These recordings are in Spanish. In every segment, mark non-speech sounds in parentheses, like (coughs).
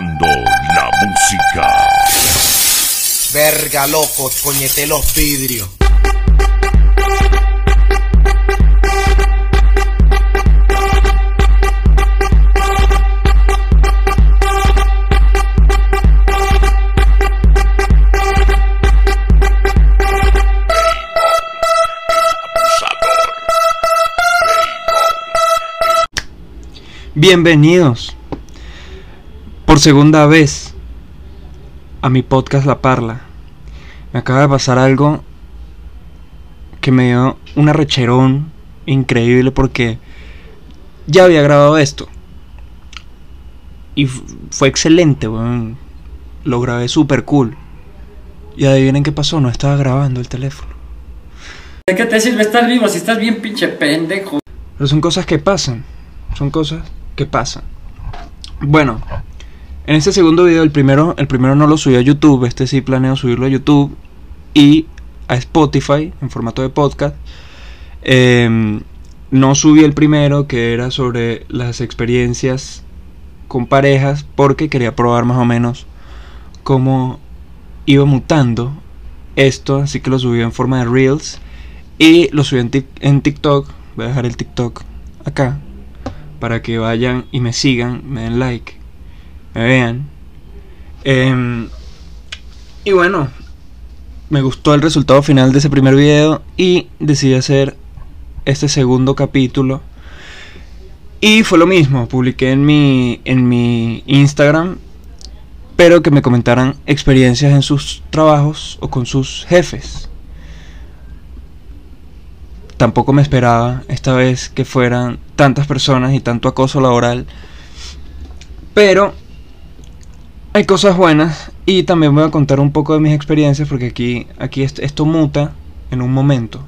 escuchando la música. Verga, loco, coñete los vidrios. Bienvenidos por segunda vez a mi podcast La Parla. Me acaba de pasar algo que me dio un arrecherón increíble porque ya había grabado esto. Y fue excelente, weón. Lo grabé super cool. Y adivinen qué pasó, no estaba grabando el teléfono. ¿De qué te sirve estar vivo si estás bien pinche pendejo? Pero son cosas que pasan. Son cosas que pasan. Bueno, en este segundo video, el primero, el primero no lo subí a YouTube. Este sí planeo subirlo a YouTube y a Spotify en formato de podcast. Em, no subí el primero que era sobre las experiencias con parejas porque quería probar más o menos cómo iba mutando esto. Así que lo subí en forma de Reels y lo subí en, en TikTok. Voy a dejar el TikTok acá para que vayan y me sigan, me den like, me vean. Em, y bueno, me gustó el resultado final de ese primer video y decidí hacer este segundo capítulo. Y fue lo mismo, publiqué en mi, en mi Instagram, pero que me comentaran experiencias en sus trabajos o con sus jefes tampoco me esperaba esta vez que fueran tantas personas y tanto acoso laboral. Pero hay cosas buenas y también voy a contar un poco de mis experiencias porque aquí, aquí est- esto muta en un momento.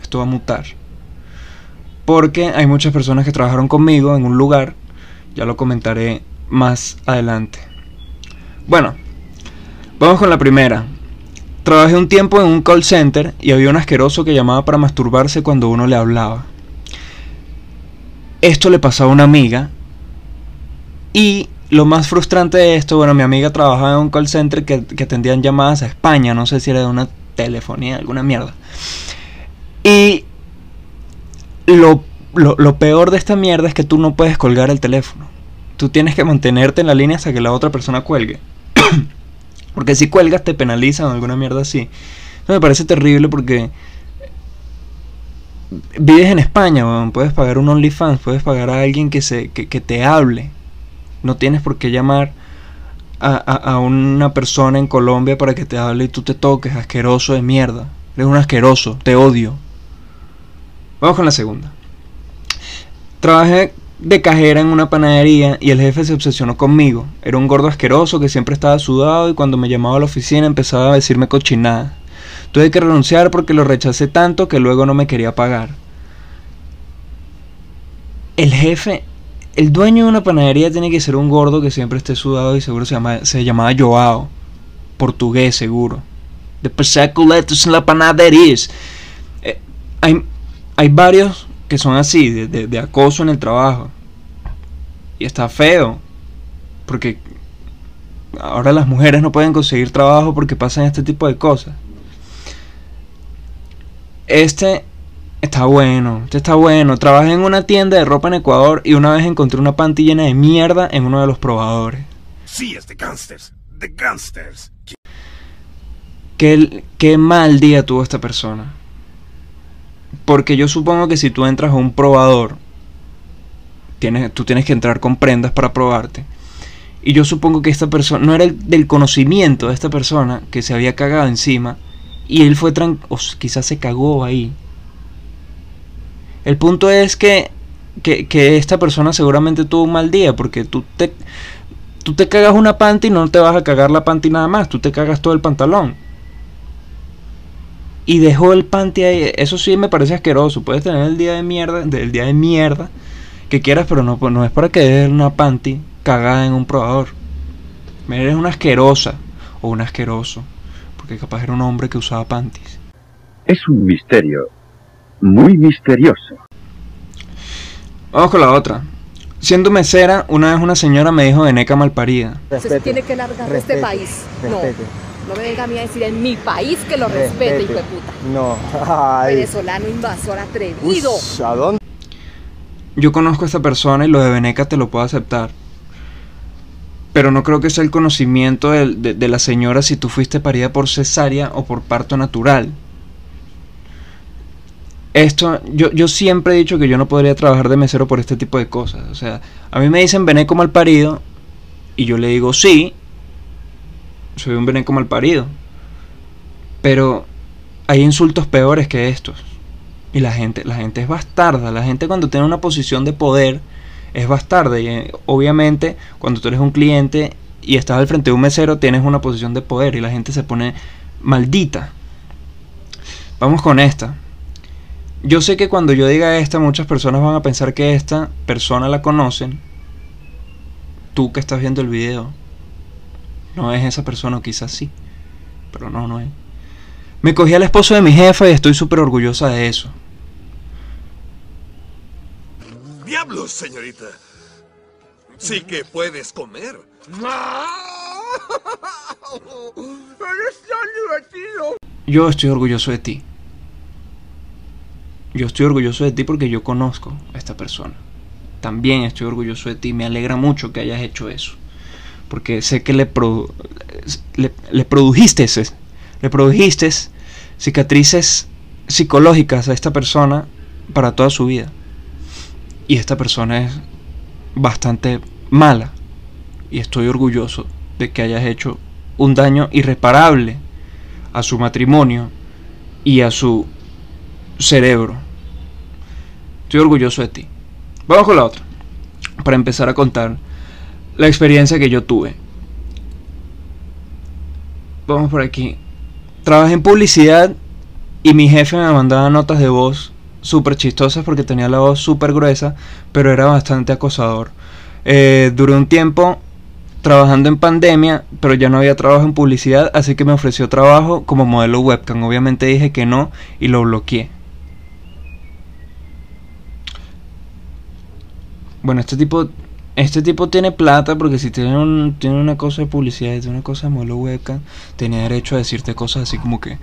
Esto va a mutar. Porque hay muchas personas que trabajaron conmigo en un lugar. Ya lo comentaré más adelante. Bueno, vamos con la primera. Trabajé un tiempo en un call center y había un asqueroso que llamaba para masturbarse cuando uno le hablaba. Esto le pasaba a una amiga. Y lo más frustrante de esto, bueno, mi amiga trabajaba en un call center que, que atendían llamadas a España, no sé si era de una telefonía, alguna mierda. Y lo, lo, peor de esta mierda es que tú no puedes colgar el teléfono. Tú tienes que mantenerte en la línea hasta que la otra persona cuelgue. (coughs) Porque si cuelgas te penalizan o alguna mierda así. Eso me parece terrible porque vives en España, weón, puedes pagar un OnlyFans, puedes pagar a alguien que, se, que, que te hable. No tienes por qué llamar a, a, una persona en Colombia para que te hable y tú te toques, asqueroso de mierda. Eres un asqueroso, te odio. Vamos con la segunda. Trabajé de cajera en una panadería y el jefe se obsesionó conmigo. Era un gordo asqueroso que siempre estaba sudado y cuando me llamaba a la oficina empezaba a decirme cochinada. Tuve que renunciar porque lo rechacé tanto que luego no me quería pagar. El jefe, el dueño de una panadería tiene que ser un gordo que siempre esté sudado y seguro se, llama, se llamaba Joao. Portugués seguro. De pesaculetos en la panadería. Eh, hay, hay varios que son así, de, de acoso en el trabajo. Y está feo. Porque ahora las mujeres no pueden conseguir trabajo porque pasan este tipo de cosas. Este está bueno, este está bueno. Trabajé en una tienda de ropa en Ecuador y una vez encontré una panty llena de mierda en uno de los probadores. Sí, es de gangsters, de gangsters. Qué, qué mal día tuvo esta persona. Porque yo supongo que si tú entras a un probador, tienes, tú tienes que entrar con prendas para probarte. Y yo supongo que esta persona, no era el, del conocimiento de esta persona que se había cagado encima. Y él fue tran o quizás se cagó ahí. El punto es que, que, que, esta persona seguramente tuvo un mal día. Porque tú te, tú te cagas una panty y no te vas a cagar la panty nada más. Tú te cagas todo el pantalón y dejó el panty ahí. Eso sí me parece asqueroso. Puedes tener el día de mierda, el día de mierda que quieras, pero no, no es para que dejes una panty cagada en un probador. Eres una asquerosa o un asqueroso, porque capaz era un hombre que usaba panties. Es un misterio muy misterioso. Vamos con la otra. siendo mesera, una vez una señora me dijo veneca malparida. Se tiene que largar de este país. No, no me venga a mí a decir en mi país que lo respete, hijo de puta. No, ay. Venezolano invasor atrevido. Ush, ¿A dónde? Yo conozco a esta persona y lo de veneca te lo puedo aceptar. Pero no creo que sea el conocimiento del- de, de la señora si tú fuiste parida por cesárea o por parto natural. Esto, yo, yo siempre he dicho que yo no podría trabajar de mesero por este tipo de cosas. O sea, a mí me dicen veneco mal parido y yo le digo sí, soy un veneco mal parido. Pero hay insultos peores que estos. Y la gente, la gente es bastarda. La gente cuando tiene una posición de poder es bastarda. Y eh, obviamente cuando tú eres un cliente y estás al frente de un mesero tienes una posición de poder y la gente se pone maldita. Vamos con esta. Yo sé que cuando yo diga esta muchas personas van a pensar que esta persona la conocen. Tú que estás viendo el video. No es esa persona, o quizás sí. Pero no, no es. Me cogí al esposo de mi jefa y estoy súper orgullosa de eso. ¡Diablos, señorita! Sí que puedes comer. (laughs) ¡Eres tan divertido! Yo estoy orgulloso de ti. Yo estoy orgulloso de ti porque yo conozco a esta persona. También estoy orgulloso de ti. Me alegra mucho que hayas hecho eso. Porque sé que le, produ- le, le produjiste, le produjiste cicatrices psicológicas a esta persona para toda su vida. Y esta persona es bastante mala. Y estoy orgulloso de que hayas hecho un daño irreparable a su matrimonio y a su cerebro. Estoy orgulloso de ti. Vamos con la otra. Para empezar a contar la experiencia que yo tuve. Vamos por aquí. Trabajé en publicidad y mi jefe me mandaba notas de voz súper chistosas porque tenía la voz súper gruesa, pero era bastante acosador. Eh, duré un tiempo trabajando en pandemia, pero ya no había trabajo en publicidad, así que me ofreció trabajo como modelo webcam. Obviamente dije que no y lo bloqueé. Bueno, este tipo, este tipo tiene plata porque si tiene, un- tiene una cosa de publicidad tiene una cosa de modelo webcam, tenía derecho a decirte cosas así como que,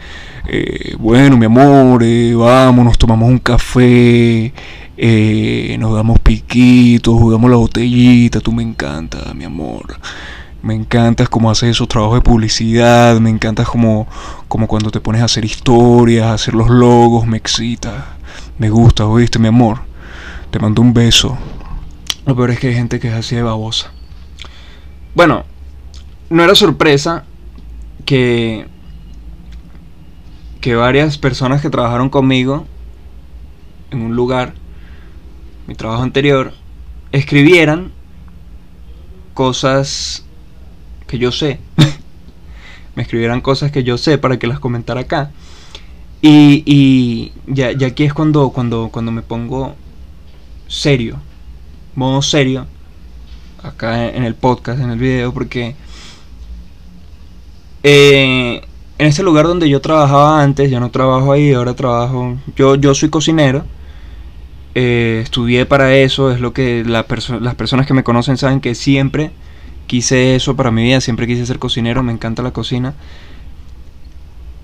eh, bueno, mi amor, eh, vamos, nos tomamos un café, eh, nos damos piquitos, jugamos la botellita, tú me encantas, mi amor. Me encantas como haces esos trabajos de publicidad, me encantas como, como cuando te pones a hacer historias, a hacer los logos, me excita, me gusta, oíste, mi amor. Te mando un beso. Lo peor es que hay gente que es así de babosa. Bueno, no era sorpresa que que varias personas que trabajaron conmigo en un lugar, mi trabajo anterior, escribieran cosas que yo sé. (laughs) Me escribieran cosas que yo sé para que las comentara acá. Y, y ya, ya aquí es cuando, cuando, cuando me pongo serio, modo serio, acá en el podcast, en el video, porque eh, en este lugar donde yo trabajaba antes, ya no trabajo ahí, ahora trabajo, yo, yo soy cocinero, eh, estudié para eso, es lo que la perso- las personas que me conocen saben que siempre quise eso para mi vida, siempre quise ser cocinero, me encanta la cocina.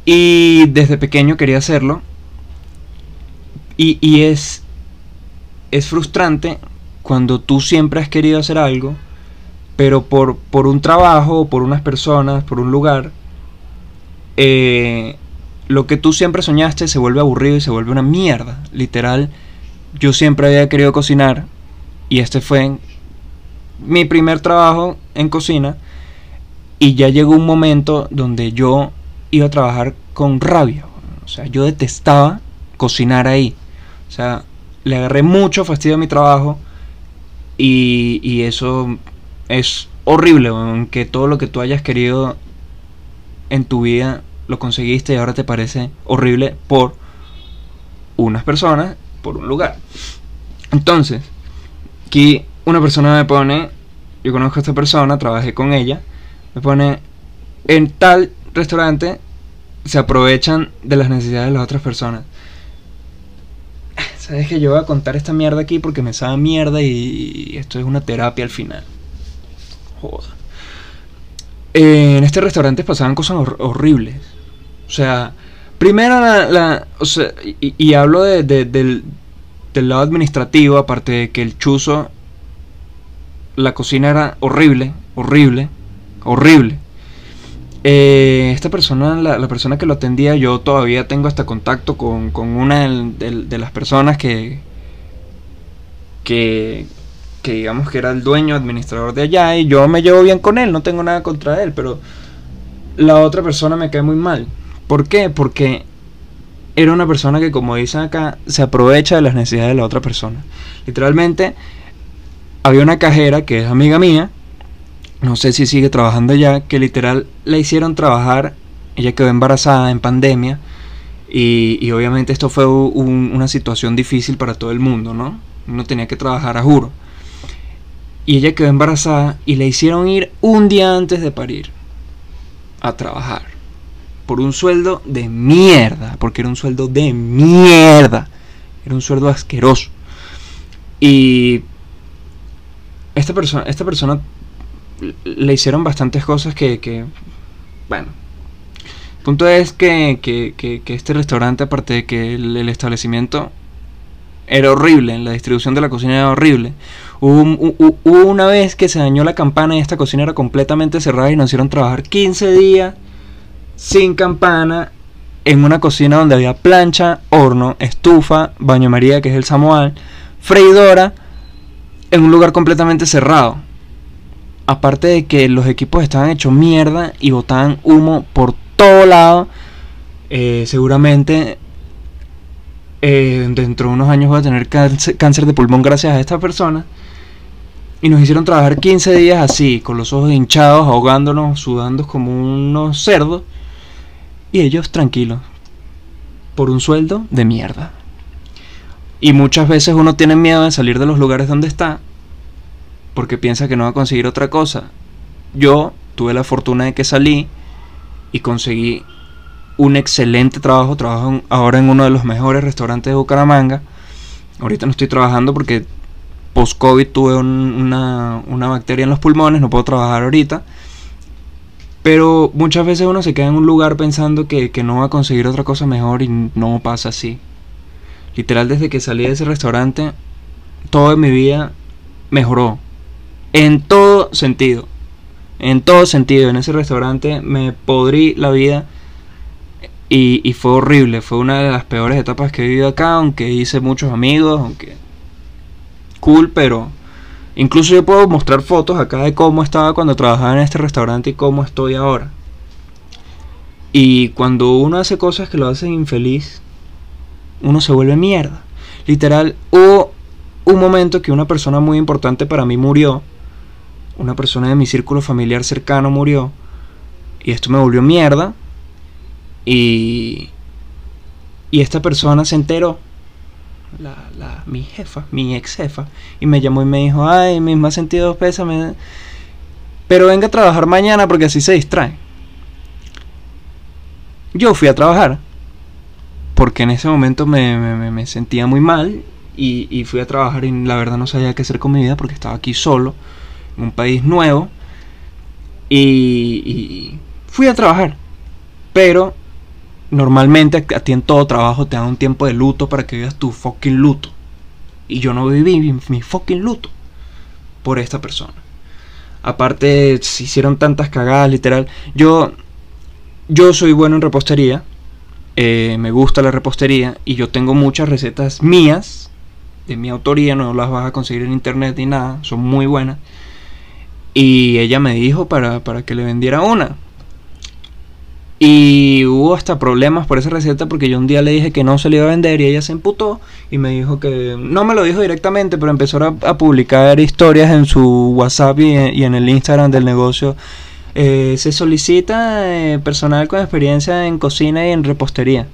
Y desde pequeño quería hacerlo. Y, y es, es frustrante cuando tú siempre has querido hacer algo, pero por, por un trabajo, por unas personas, por un lugar, eh, lo que tú siempre soñaste se vuelve aburrido y se vuelve una mierda. Literal, yo siempre había querido cocinar y este fue mi primer trabajo en cocina y ya llegó un momento donde yo iba a trabajar con rabia. O sea, yo detestaba cocinar ahí. O sea, le agarré mucho fastidio a mi trabajo y, eso es horrible, weón, que todo lo que tú hayas querido en tu vida lo conseguiste y ahora te parece horrible por unas personas, por un lugar. Entonces, aquí una persona me pone, yo conozco a esta persona, trabajé con ella, me pone, en tal restaurante se aprovechan de las necesidades de las otras personas. Sabes que yo voy a contar esta mierda aquí porque me sabe mierda y, esto es una terapia al final. Joda. Eh, en este restaurante pasaban cosas hor- horribles. O sea, primero la... o sea, y, hablo de- de- del, del lado administrativo, aparte de que el chuzo, la cocina era horrible, horrible, horrible. Eh, esta persona, la, la persona que lo atendía, yo todavía tengo hasta contacto con, con una del- de, las personas que, que, que digamos que era el dueño, administrador de allá, y yo me llevo bien con él, no tengo nada contra él, pero la otra persona me cae muy mal. ¿Por qué? Porque era una persona que, como dicen acá, se aprovecha de las necesidades de la otra persona. Literalmente, había una cajera que es amiga mía, no sé si sigue trabajando ya, que literal la hicieron trabajar, ella quedó embarazada en pandemia, y, y obviamente esto fue un- una situación difícil para todo el mundo, ¿no? Uno tenía que trabajar a juro. Y ella quedó embarazada y le hicieron ir un día antes de parir a trabajar. Por un sueldo de mierda. Porque era un sueldo de mierda. Era un sueldo asqueroso. Y esta persona, esta persona le hicieron bastantes cosas que, que bueno. Punto es que, que- que- este restaurante, aparte de que el, el establecimiento era horrible, la distribución de la cocina era horrible. Hubo, hubo una vez que se dañó la campana y esta cocina era completamente cerrada y nos hicieron trabajar 15 días sin campana en una cocina donde había plancha, horno, estufa, baño María, que es el samoal, freidora, en un lugar completamente cerrado. Aparte de que los equipos estaban hechos mierda y botaban humo por todo lado, eh, seguramente eh, dentro de unos años voy a tener cáncer, de pulmón gracias a esta persona. Y nos hicieron trabajar 15 días así, con los ojos hinchados, ahogándonos, sudando como unos cerdos. Y ellos tranquilos, por un sueldo de mierda. Y muchas veces uno tiene miedo de salir de los lugares donde está, porque piensa que no va a conseguir otra cosa. Yo tuve la fortuna de que salí y conseguí un excelente trabajo. Trabajo ahora en uno de los mejores restaurantes de Bucaramanga. Ahorita no estoy trabajando porque post-COVID tuve un- una, una bacteria en los pulmones, no puedo trabajar ahorita. Pero muchas veces uno se queda en un lugar pensando que, que no va a conseguir otra cosa mejor y no pasa así. Literal, desde que salí de ese restaurante, todo en mi vida mejoró. En todo sentido. En todo sentido. En ese restaurante me podrí la vida. Y, fue horrible. Fue una de las peores etapas que he vivido acá. Aunque hice muchos amigos. Aunque. Cool, pero. Incluso yo puedo mostrar fotos acá de cómo estaba cuando trabajaba en este restaurante y cómo estoy ahora. Y cuando uno hace cosas que lo hacen infeliz, uno se vuelve mierda. Literal, hubo un momento que una persona muy importante para mí murió. Una persona de mi círculo familiar cercano murió. Y esto me volvió mierda. Y. Y esta persona se enteró. La, la, mi jefa, mi ex jefa. Y me llamó y me dijo: Ay, mis más sentidos pésame. Pero venga a trabajar mañana porque así se distrae. Yo fui a trabajar. Porque en ese momento me, me- me- me sentía muy mal. Y, y fui a trabajar y la verdad no sabía qué hacer con mi vida porque estaba aquí solo. Un país nuevo. Y, fui a trabajar. Pero normalmente a ti en todo trabajo te dan un tiempo de luto para que vivas tu fucking luto. Y yo no viví mi, mi fucking luto por esta persona. Aparte, se hicieron tantas cagadas, literal. Yo, yo soy bueno en repostería. eh, me gusta la repostería. Y yo tengo muchas recetas mías. De mi autoría. No las vas a conseguir en internet ni nada. Son muy buenas. Y ella me dijo para, para que le vendiera una. Y hubo hasta problemas por esa receta porque yo un día le dije que no se le iba a vender y ella se emputó y me dijo que no me lo dijo directamente, pero empezó a, publicar historias en su WhatsApp y en, y en el Instagram del negocio. Eh, se solicita eh, personal con experiencia en cocina y en repostería.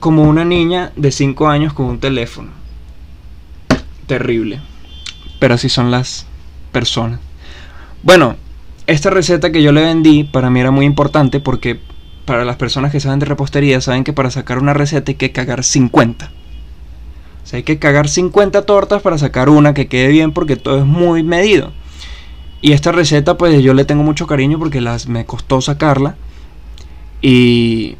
Como una niña de 5 años con un teléfono. Terrible. Pero así son las personas. Bueno, esta receta que yo le vendí para mí era muy importante porque para las personas que saben de repostería saben que para sacar una receta hay que cagar 50. O sea, hay que cagar 50 tortas para sacar una que quede bien porque todo es muy medido. Y esta receta pues yo le tengo mucho cariño porque las, me costó sacarla. Y,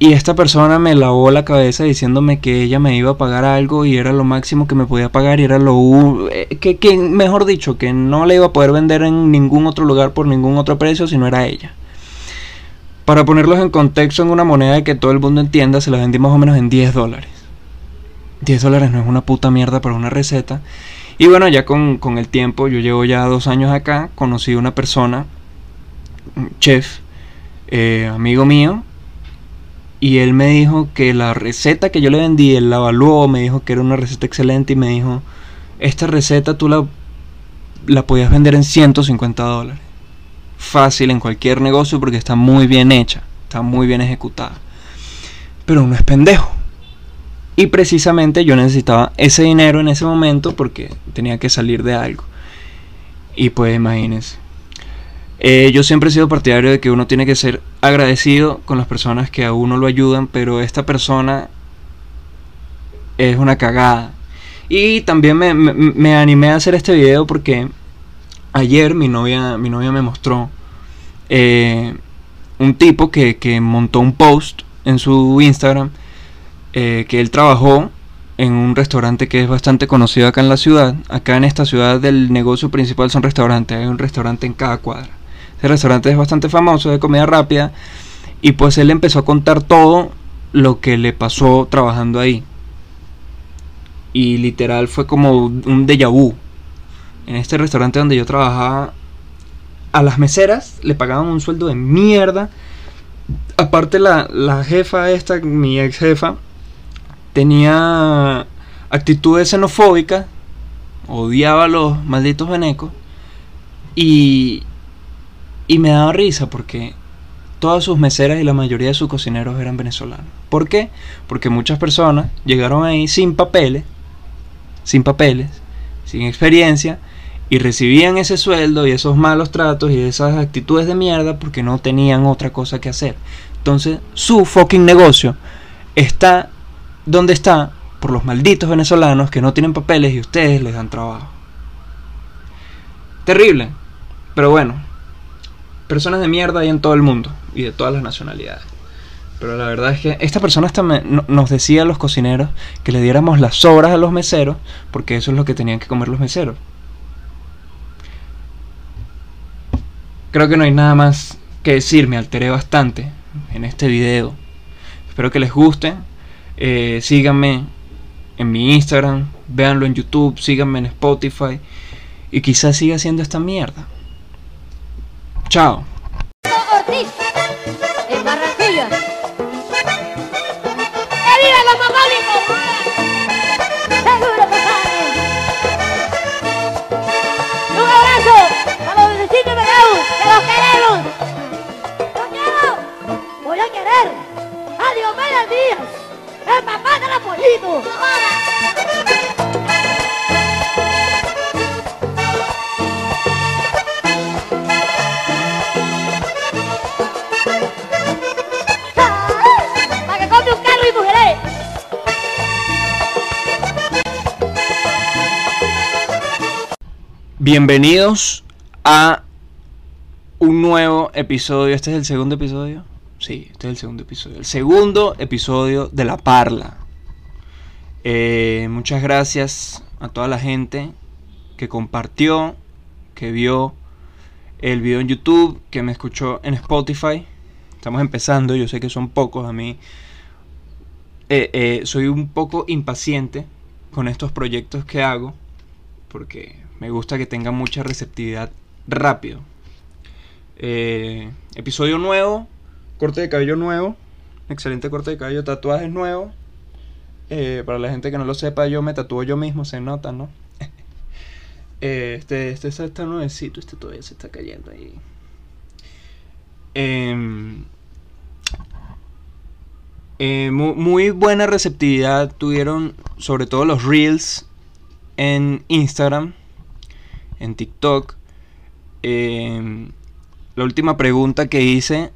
y esta persona me lavó la cabeza diciéndome que ella me iba a pagar algo y era lo máximo que me podía pagar y era lo... eh, Que, que mejor dicho, que no le iba a poder vender en ningún otro lugar por ningún otro precio si no era ella. Para ponerlos en contexto en una moneda que todo el mundo entienda, se la vendí más o menos en 10 dólares. 10 dólares no es una puta mierda para una receta. Y bueno, ya con, con el tiempo, yo llevo ya dos años acá, conocí a una persona, un chef, eh, amigo mío, y él me dijo que la receta que yo le vendí, él la evaluó, me dijo que era una receta excelente y me dijo, esta receta tú la, la podías vender en 150 dólares. Fácil en cualquier negocio porque está muy bien hecha, está muy bien ejecutada. Pero uno es pendejo. Y precisamente yo necesitaba ese dinero en ese momento porque tenía que salir de algo. Y pues imagínense. Eh, yo siempre he sido partidario de que uno tiene que ser agradecido con las personas que a uno lo ayudan, pero esta persona es una cagada. Y también me, me- animé a hacer este video porque ayer mi novia, mi novia me mostró eh, un tipo que, que montó un post en su Instagram eh, que él trabajó en un restaurante que es bastante conocido acá en la ciudad. Acá en esta ciudad el negocio principal son restaurantes, hay un restaurante en cada cuadra. Ese restaurante es bastante famoso, de comida rápida, y pues él empezó a contar todo lo que le pasó trabajando ahí. Y literal fue como un déjà vu. En este restaurante donde yo trabajaba, a las meseras le pagaban un sueldo de mierda. Aparte la, la jefa esta, mi ex jefa, tenía actitudes xenofóbicas, odiaba a los malditos venecos y, y me daba risa porque todas sus meseras y la mayoría de sus cocineros eran venezolanos. ¿Por qué? Porque muchas personas llegaron ahí sin papeles, sin papeles, sin experiencia y recibían ese sueldo y esos malos tratos y esas actitudes de mierda porque no tenían otra cosa que hacer. Entonces, su fucking negocio está donde está por los malditos venezolanos que no tienen papeles y ustedes les dan trabajo. Terrible. Pero bueno, personas de mierda hay en todo el mundo y de todas las nacionalidades. Pero la verdad es que esta persona hasta me- no- nos decía a los cocineros que le diéramos las sobras a los meseros porque eso es lo que tenían que comer los meseros. Creo que no hay nada más que decir, me alteré bastante en este video. Espero que les guste. Eh, síganme en mi Instagram, véanlo en YouTube, síganme en Spotify y quizás siga haciendo esta mierda. Chao. En Barranquilla. ¡Que viva los mogólicos! ¡Seguro que saben! ¡Un abrazo a los que los queremos! ¡Voy a querer Díaz, el papá de la Bienvenidos a un nuevo episodio. ¿Este es el segundo episodio? Sí, este es el segundo episodio. El segundo episodio de La Parla. Eh, muchas gracias a toda la gente que compartió, que vio el video en YouTube, que me escuchó en Spotify. Estamos empezando, yo sé que son pocos a mí. eh, eh, soy un poco impaciente con estos proyectos que hago porque me gusta que tenga mucha receptividad rápido. Eh, episodio nuevo, corte de cabello nuevo, excelente corte de cabello, tatuajes nuevos. Eh, para la gente que no lo sepa, yo me tatúo yo mismo, se nota, ¿no? (laughs) Eh, este, este está, nuevecito, este todavía se está cayendo ahí. Em, eh, mu- muy buena receptividad tuvieron sobre todo los reels en Instagram, en TikTok. Eh, la última pregunta que hice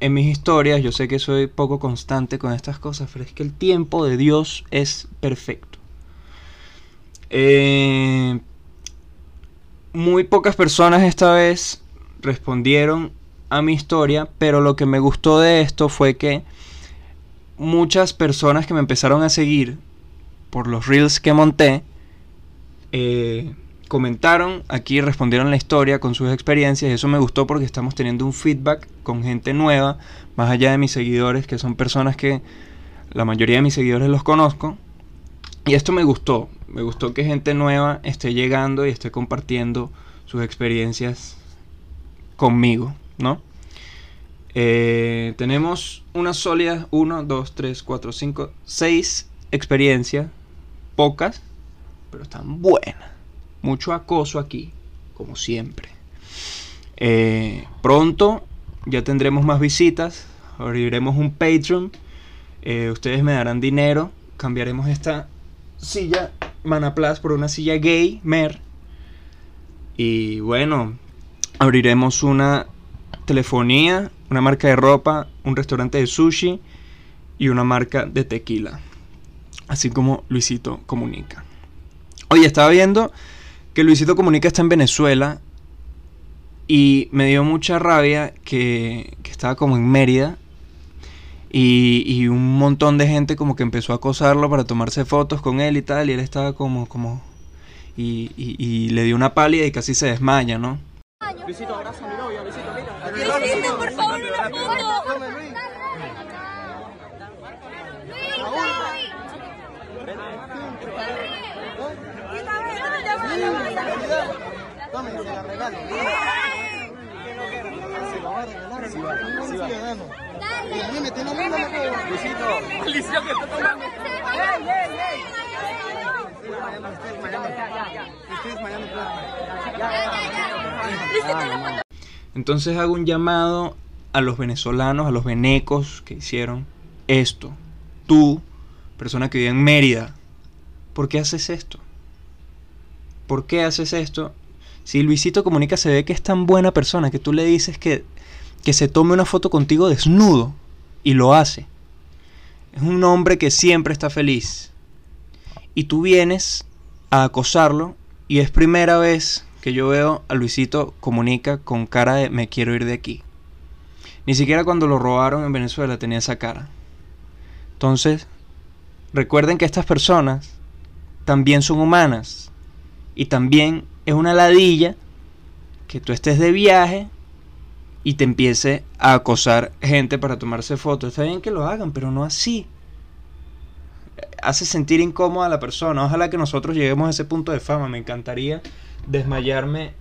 en mis historias, yo sé que soy poco constante con estas cosas, pero es que el tiempo de Dios es perfecto. Eh, muy pocas personas esta vez respondieron a mi historia, pero lo que me gustó de esto fue que muchas personas que me empezaron a seguir por los reels que monté, eh, comentaron aquí, respondieron la historia con sus experiencias y eso me gustó porque estamos teniendo un feedback con gente nueva, más allá de mis seguidores, que son personas que la mayoría de mis seguidores los conozco. Y esto me gustó, me gustó que gente nueva esté llegando y esté compartiendo sus experiencias conmigo, ¿no? Eh, tenemos unas sólidas 1, 2, 3, 4, 5, 6 experiencias, pocas, pero están buenas. Mucho acoso aquí, como siempre. Eh, pronto ya tendremos más visitas, abriremos un Patreon, eh, ustedes me darán dinero, cambiaremos esta silla Manaplas por una silla gay, mer. Y bueno, abriremos una telefonía, una marca de ropa, un restaurante de sushi y una marca de tequila. Así como Luisito Comunica. Oye, estaba viendo que Luisito Comunica está en Venezuela y me dio mucha rabia que, que estaba como en Mérida y, y, un montón de gente como que empezó a acosarlo para tomarse fotos con él y tal y él estaba como, como, y, y, y le dio una pálida y casi se desmaya, ¿no? Luisito, abraza a mi novia, Luisito, mira. Luisito, por favor, una foto. Entonces hago un llamado a los venezolanos, a los venecos que hicieron esto. Tú, persona que vive en Mérida, ¿por qué haces esto? ¿Por qué haces esto? Si Luisito Comunica se ve que es tan buena persona que tú le dices que, que se tome una foto contigo desnudo y lo hace. Es un hombre que siempre está feliz. Y tú vienes a acosarlo y es primera vez que yo veo a Luisito Comunica con cara de me quiero ir de aquí. Ni siquiera cuando lo robaron en Venezuela tenía esa cara. Entonces, recuerden que estas personas también son humanas y también es una ladilla que tú estés de viaje y te empiece a acosar gente para tomarse fotos. Está bien que lo hagan, pero no así. Hace sentir incómoda a la persona. Ojalá que nosotros lleguemos a ese punto de fama. Me encantaría desmayarme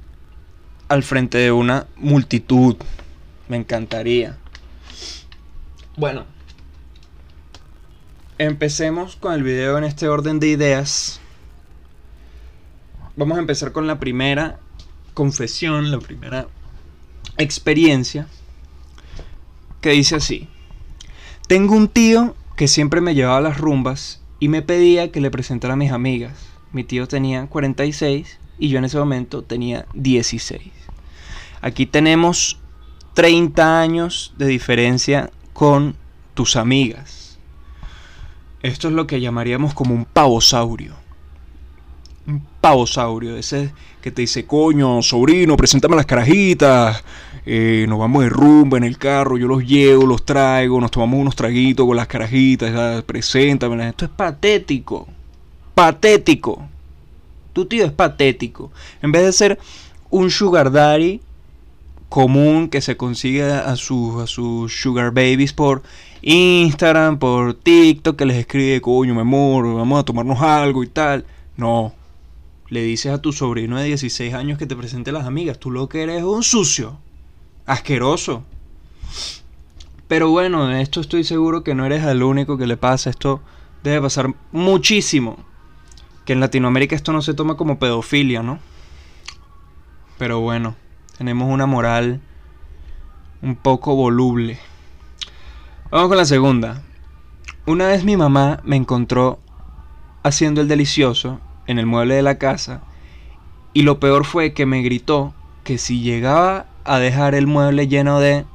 al frente de una multitud. Me encantaría. Bueno. Empecemos con el video en este orden de ideas. Vamos a empezar con la primera confesión, la primera experiencia, que dice así. Tengo un tío que siempre me llevaba las rumbas y me pedía que le presentara a mis amigas. Mi tío tenía 46 y yo en ese momento tenía 16. Aquí tenemos 30 años de diferencia con tus amigas. Esto es lo que llamaríamos como un pavosaurio un pavosaurio, ese que te dice, coño, sobrino, preséntame las carajitas, eh, nos vamos de rumba en el carro, yo los llevo, los traigo, nos tomamos unos traguitos con las carajitas, preséntame, esto es patético, patético, tu tío es patético, en vez de ser un sugar daddy común que se consigue a sus a sus sugar babies por Instagram, por TikTok, que les escribe, coño, mi amor, vamos a tomarnos algo y tal. No, le dices a tu sobrino de 16 años que te presente las amigas. Tú lo que eres es un sucio. Asqueroso. Pero bueno, de esto estoy seguro que no eres el único que le pasa. Esto debe pasar muchísimo. Que en Latinoamérica esto no se toma como pedofilia, ¿no? Pero bueno, tenemos una moral un poco voluble. Vamos con la segunda. Una vez mi mamá me encontró haciendo el delicioso en el mueble de la casa y lo peor fue que me gritó que si llegaba a dejar el mueble lleno de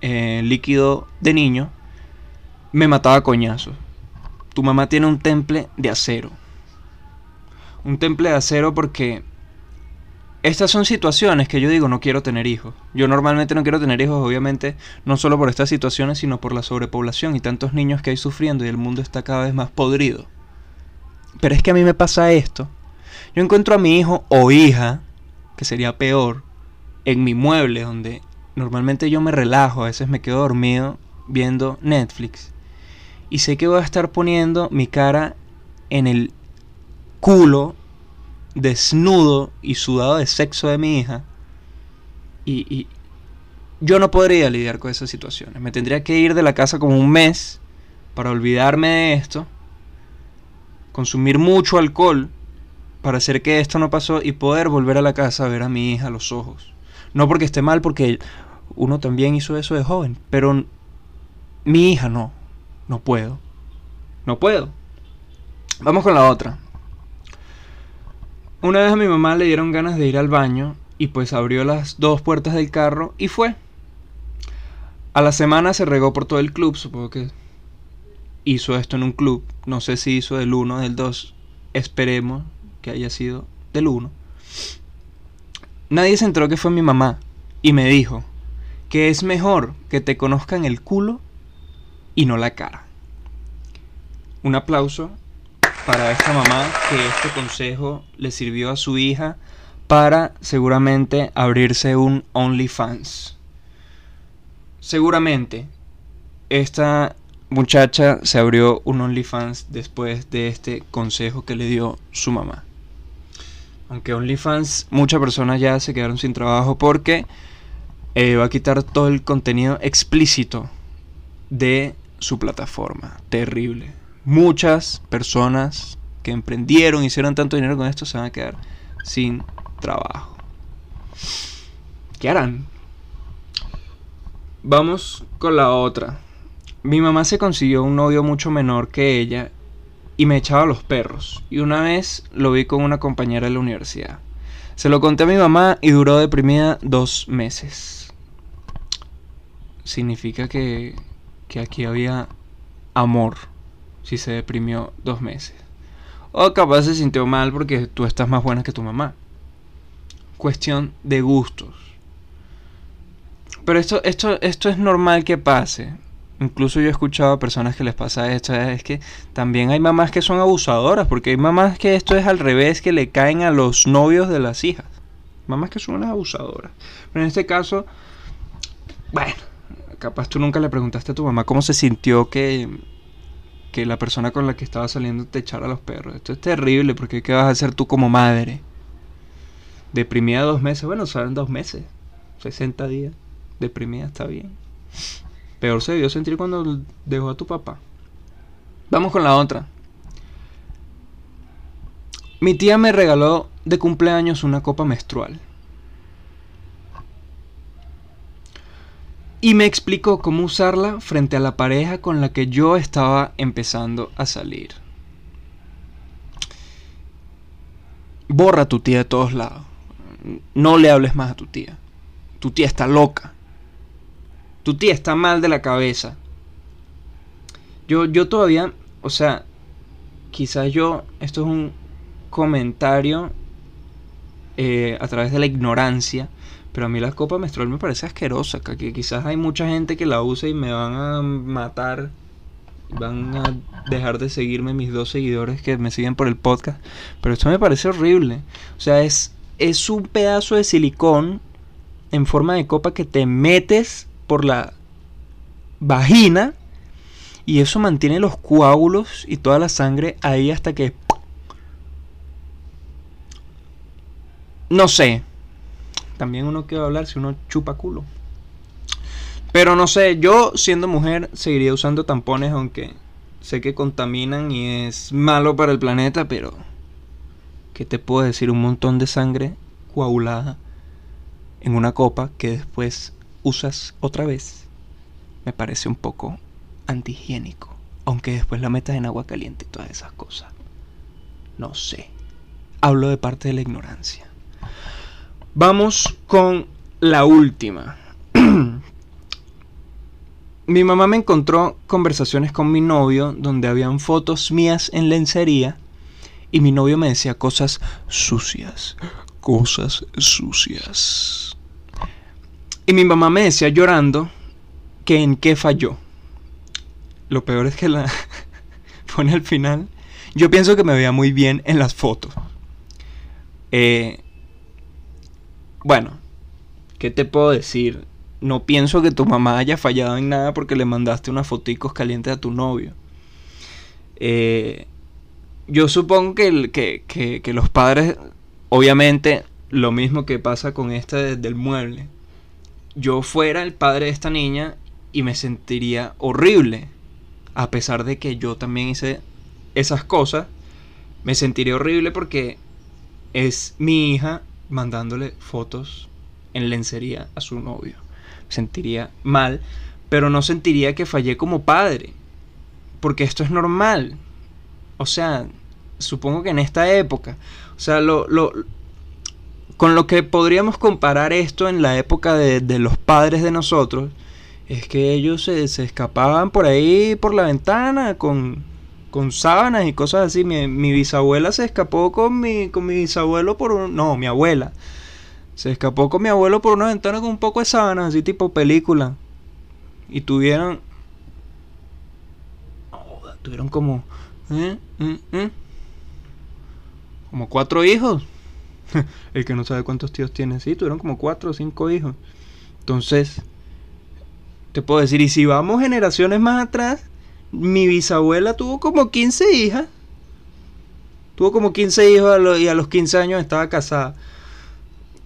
eh, líquido de niño, me mataba a coñazos. Tu mamá tiene un temple de acero. Un temple de acero porque estas son situaciones que yo digo no quiero tener hijos. Yo normalmente no quiero tener hijos, obviamente, no solo por estas situaciones, sino por la sobrepoblación y tantos niños que hay sufriendo y el mundo está cada vez más podrido. Pero es que a mí me pasa esto. Yo encuentro a mi hijo o hija, que sería peor, en mi mueble donde normalmente yo me relajo, a veces me quedo dormido viendo Netflix. Y sé que voy a estar poniendo mi cara en el culo desnudo y sudado de sexo de mi hija. Y, y yo no podría lidiar con esas situaciones. Me tendría que ir de la casa como un mes para olvidarme de esto. Consumir mucho alcohol para hacer que esto no pasó y poder volver a la casa a ver a mi hija los ojos. No porque esté mal, porque uno también hizo eso de joven, pero mi hija no, no puedo. No puedo. Vamos con la otra. Una vez a mi mamá le dieron ganas de ir al baño y pues abrió las dos puertas del carro y fue. A la semana se regó por todo el club, supongo que hizo esto en un club, no sé si hizo del 1 del 2, esperemos que haya sido del 1. Nadie se enteró que fue mi mamá y me dijo que es mejor que te conozcan el culo y no la cara. Un aplauso para esta mamá que este consejo le sirvió a su hija para seguramente abrirse un OnlyFans. Seguramente esta muchacha se abrió un OnlyFans después de este consejo que le dio su mamá. Aunque OnlyFans, muchas personas ya se quedaron sin trabajo porque eh, va a quitar todo el contenido explícito de su plataforma. Terrible. Muchas personas que emprendieron, hicieron tanto dinero con esto, se van a quedar sin trabajo. ¿Qué harán? Vamos con la otra. Mi mamá se consiguió un novio mucho menor que ella y me echaba los perros. Y una vez lo vi con una compañera de la universidad. Se lo conté a mi mamá y duró deprimida dos meses. Significa que, que aquí había amor si se deprimió dos meses. O capaz se sintió mal porque tú estás más buena que tu mamá. Cuestión de gustos. Pero esto, esto, esto es normal que pase. Incluso yo he escuchado a personas que les pasa esto, es que también hay mamás que son abusadoras, porque hay mamás que esto es al revés, que le caen a los novios de las hijas. Mamás que son unas abusadoras. Pero en este caso, bueno, capaz tú nunca le preguntaste a tu mamá cómo se sintió que, que la persona con la que estaba saliendo te echara a los perros. Esto es terrible, porque ¿qué vas a hacer tú como madre? Deprimida dos meses, bueno, son dos meses, 60 días. Deprimida está bien. Peor se debió sentir cuando dejó a tu papá. Vamos con la otra. Mi tía me regaló de cumpleaños una copa menstrual. Y me explicó cómo usarla frente a la pareja con la que yo estaba empezando a salir. Borra a tu tía de todos lados. No le hables más a tu tía. Tu tía está loca. Tu tía está mal de la cabeza. Yo, yo todavía, o sea, quizás yo, esto es un comentario eh, a través de la ignorancia, pero a mí la copa menstrual me parece asquerosa, que quizás hay mucha gente que la usa y me van a matar, van a dejar de seguirme mis dos seguidores que me siguen por el podcast, pero esto me parece horrible. O sea, es, es un pedazo de silicón en forma de copa que te metes por la vagina y eso mantiene los coágulos y toda la sangre ahí hasta que... No sé. También uno quiere hablar si uno chupa culo. Pero no sé, yo siendo mujer seguiría usando tampones aunque sé que contaminan y es malo para el planeta, pero... ¿Qué te puedo decir? Un montón de sangre coagulada en una copa que después usas otra vez, me parece un poco antihigiénico. Aunque después la metas en agua caliente y todas esas cosas. No sé. Hablo de parte de la ignorancia. Vamos con la última. (clears throat) mi mamá me encontró conversaciones con mi novio donde habían fotos mías en lencería y mi novio me decía cosas sucias, cosas sucias. Y mi mamá me decía llorando que en qué falló. Lo peor es que la (laughs) pone al final. Yo pienso que me veía muy bien en las fotos. Eh, bueno, ¿qué te puedo decir? No pienso que tu mamá haya fallado en nada porque le mandaste unas foticos calientes a tu novio. Eh, yo supongo que, el- que, que- que los padres, obviamente, lo mismo que pasa con esta de- del mueble. Yo fuera el padre de esta niña y me sentiría horrible. A pesar de que yo también hice esas cosas, me sentiría horrible porque es mi hija mandándole fotos en lencería a su novio. Me sentiría mal, pero no sentiría que fallé como padre. Porque esto es normal. O sea, supongo que en esta época. O sea, lo, lo- con lo que podríamos comparar esto en la época de, de los padres de nosotros, es que ellos se, se escapaban por ahí por la ventana con, con sábanas y cosas así. Mi, mi bisabuela se escapó con mi, con mi bisabuelo por un... No, mi abuela. Se escapó con mi abuelo por una ventana con un poco de sábanas, así tipo película. Y tuvieron... Joda, tuvieron como... ¿eh? ¿eh? ¿eh? Como cuatro hijos. (laughs) El que no sabe cuántos tíos tiene. Sí, tuvieron como cuatro o cinco hijos. Entonces, te puedo decir, y si vamos generaciones más atrás, mi bisabuela tuvo como 15 hijas. Tuvo como 15 hijos a y a los 15 años estaba casada.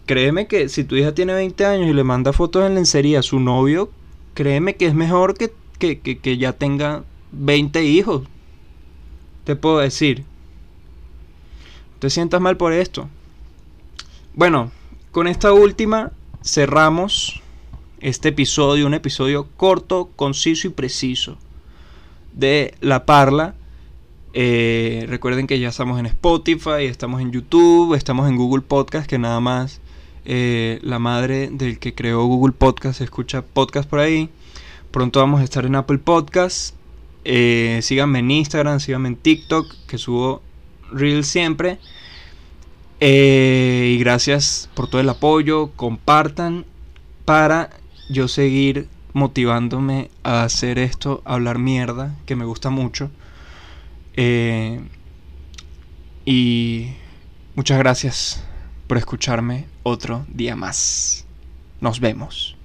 Créeme que si tu hija tiene 20 años y le manda fotos en lencería a su novio, créeme que es mejor que, que, que- que ya tenga 20 hijos. Te puedo decir. Te sientas mal por esto. Bueno, con esta última cerramos este episodio, un episodio corto, conciso y preciso de La Parla. Eh, recuerden que ya estamos en Spotify, estamos en YouTube, estamos en Google Podcast, que nada más eh, la madre del que creó Google Podcast escucha podcast por ahí. Pronto vamos a estar en Apple Podcast. Eh, síganme en Instagram, síganme en TikTok, que subo Reels siempre. Eh, y gracias por todo el apoyo. Compartan para yo seguir motivándome a hacer esto, a hablar mierda, que me gusta mucho. Eh, y muchas gracias por escucharme otro día más. Nos vemos.